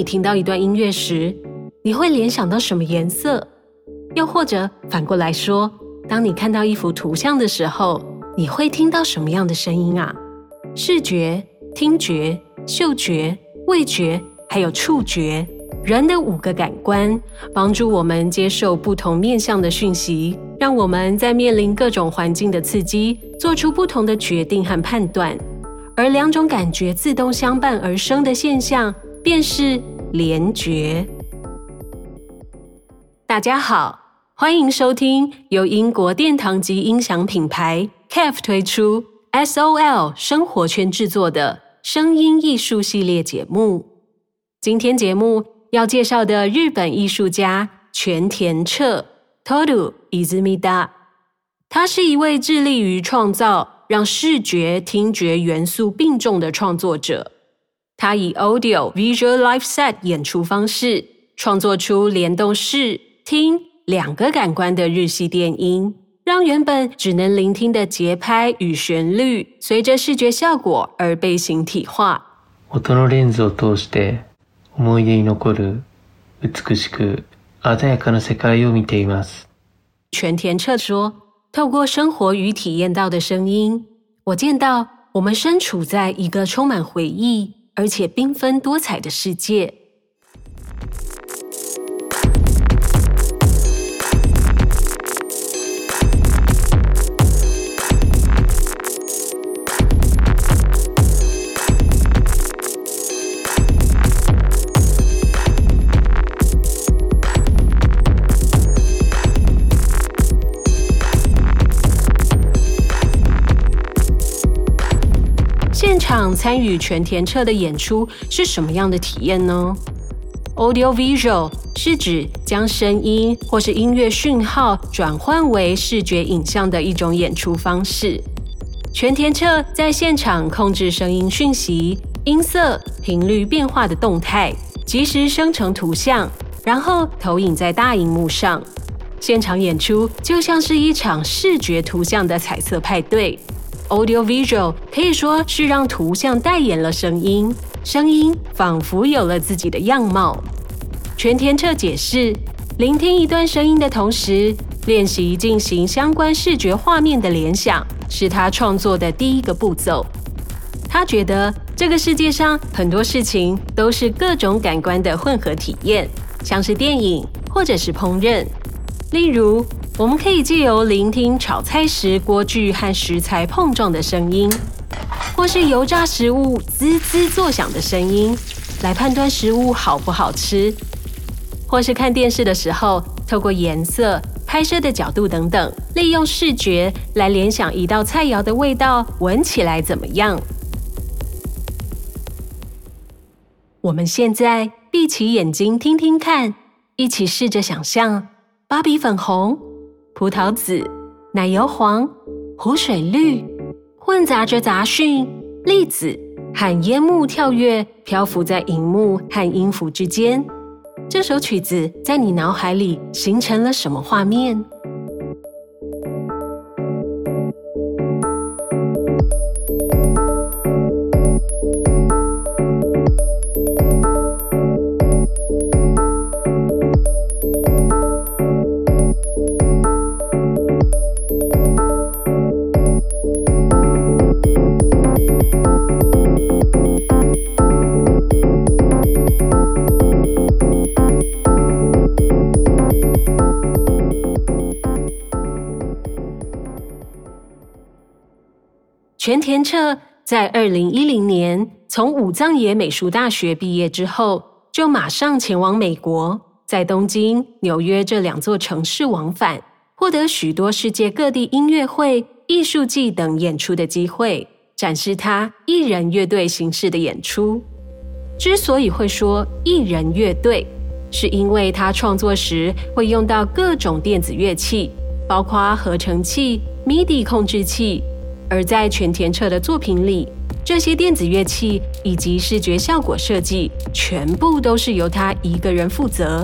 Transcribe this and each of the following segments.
你听到一段音乐时，你会联想到什么颜色？又或者反过来说，当你看到一幅图像的时候，你会听到什么样的声音啊？视觉、听觉、嗅觉、味觉，还有触觉，人的五个感官帮助我们接受不同面向的讯息，让我们在面临各种环境的刺激，做出不同的决定和判断。而两种感觉自动相伴而生的现象，便是联觉。大家好，欢迎收听由英国殿堂级音响品牌 KEF 推出 SOL 生活圈制作的声音艺术系列节目。今天节目要介绍的日本艺术家泉田彻 Toru Izumida，他是一位致力于创造让视觉、听觉元素并重的创作者。他以 Audio Visual Live Set 演出方式，创作出联动视。听两个感官的日系电音，让原本只能聆听的节拍与旋律，随着视觉效果而被形体化。音のレンズを通して思い出に残る美しく鲜やかな世界を见ています。泉田彻说：“透过生活与体验到的声音，我见到我们身处在一个充满回忆 而且缤纷多彩的世界。”现场参与全田彻的演出是什么样的体验呢？Audio Visual 是指将声音或是音乐讯号转换为视觉影像的一种演出方式。全田彻在现场控制声音讯息、音色、频率变化的动态，即时生成图像，然后投影在大荧幕上。现场演出就像是一场视觉图像的彩色派对。Audio Visual 可以说是让图像代言了声音，声音仿佛有了自己的样貌。全田彻解释，聆听一段声音的同时，练习进行相关视觉画面的联想，是他创作的第一个步骤。他觉得这个世界上很多事情都是各种感官的混合体验，像是电影或者是烹饪，例如。我们可以借由聆听炒菜时锅具和食材碰撞的声音，或是油炸食物滋滋作响的声音，来判断食物好不好吃；或是看电视的时候，透过颜色、拍摄的角度等等，利用视觉来联想一道菜肴的味道，闻起来怎么样？我们现在闭起眼睛听听看，一起试着想象芭比粉红。葡萄紫、奶油黄、湖水绿，混杂着杂讯、粒子和烟雾跳跃，漂浮在荧幕和音符之间。这首曲子在你脑海里形成了什么画面？全田彻在二零一零年从武藏野美术大学毕业之后，就马上前往美国，在东京、纽约这两座城市往返，获得许多世界各地音乐会、艺术季等演出的机会，展示他一人乐队形式的演出。之所以会说一人乐队，是因为他创作时会用到各种电子乐器，包括合成器、MIDI 控制器。而在全田彻的作品里，这些电子乐器以及视觉效果设计，全部都是由他一个人负责。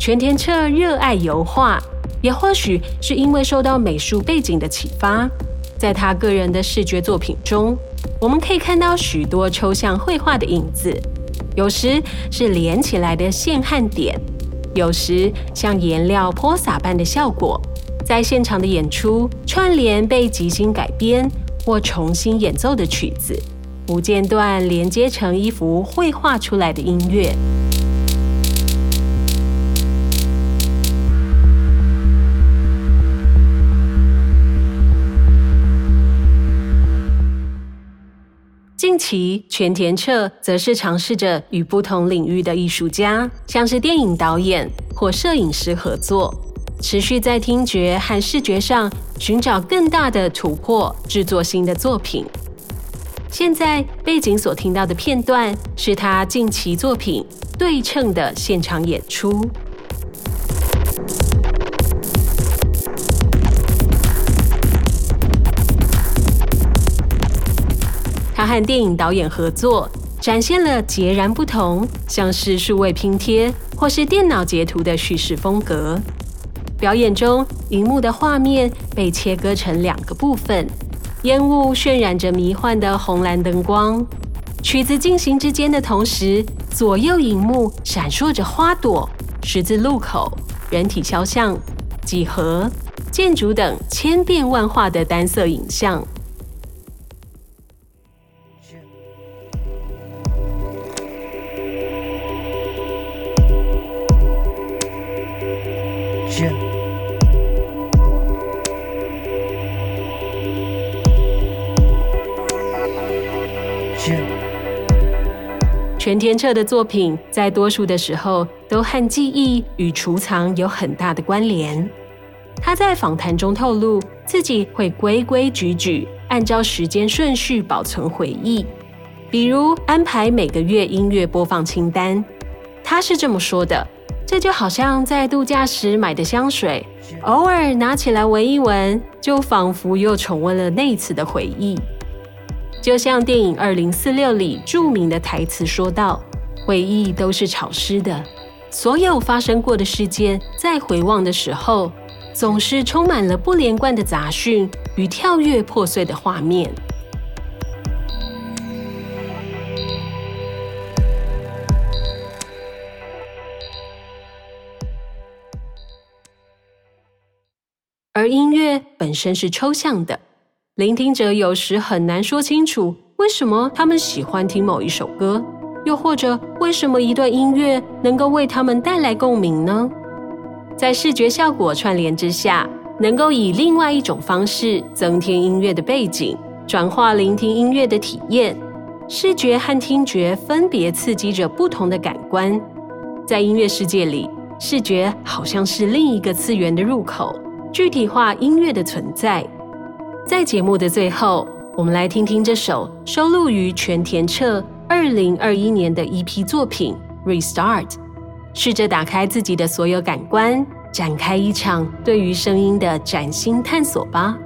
全田彻热爱油画，也或许是因为受到美术背景的启发，在他个人的视觉作品中，我们可以看到许多抽象绘画的影子，有时是连起来的线和点，有时像颜料泼洒般的效果。在现场的演出，串联被即兴改编或重新演奏的曲子，不间断连接成一幅绘画出来的音乐。其全，田彻则是尝试着与不同领域的艺术家，像是电影导演或摄影师合作。持续在听觉和视觉上寻找更大的突破，制作新的作品。现在背景所听到的片段是他近期作品《对称》的现场演出。他和电影导演合作，展现了截然不同，像是数位拼贴或是电脑截图的叙事风格。表演中，荧幕的画面被切割成两个部分，烟雾渲染着迷幻的红蓝灯光。曲子进行之间的同时，左右荧幕闪烁着花朵、十字路口、人体肖像、几何、建筑等千变万化的单色影像。全田彻的作品在多数的时候都和记忆与储藏有很大的关联。他在访谈中透露，自己会规规矩矩按照时间顺序保存回忆，比如安排每个月音乐播放清单。他是这么说的：“这就好像在度假时买的香水，偶尔拿起来闻一闻，就仿佛又重温了那次的回忆。”就像电影《二零四六》里著名的台词说道：“回忆都是潮湿的，所有发生过的事件，在回望的时候，总是充满了不连贯的杂讯与跳跃破碎的画面。”而音乐本身是抽象的。聆听者有时很难说清楚为什么他们喜欢听某一首歌，又或者为什么一段音乐能够为他们带来共鸣呢？在视觉效果串联之下，能够以另外一种方式增添音乐的背景，转化聆听音乐的体验。视觉和听觉分别刺激着不同的感官，在音乐世界里，视觉好像是另一个次元的入口，具体化音乐的存在。在节目的最后，我们来听听这首收录于全田彻二零二一年的 EP 作品《Restart》，试着打开自己的所有感官，展开一场对于声音的崭新探索吧。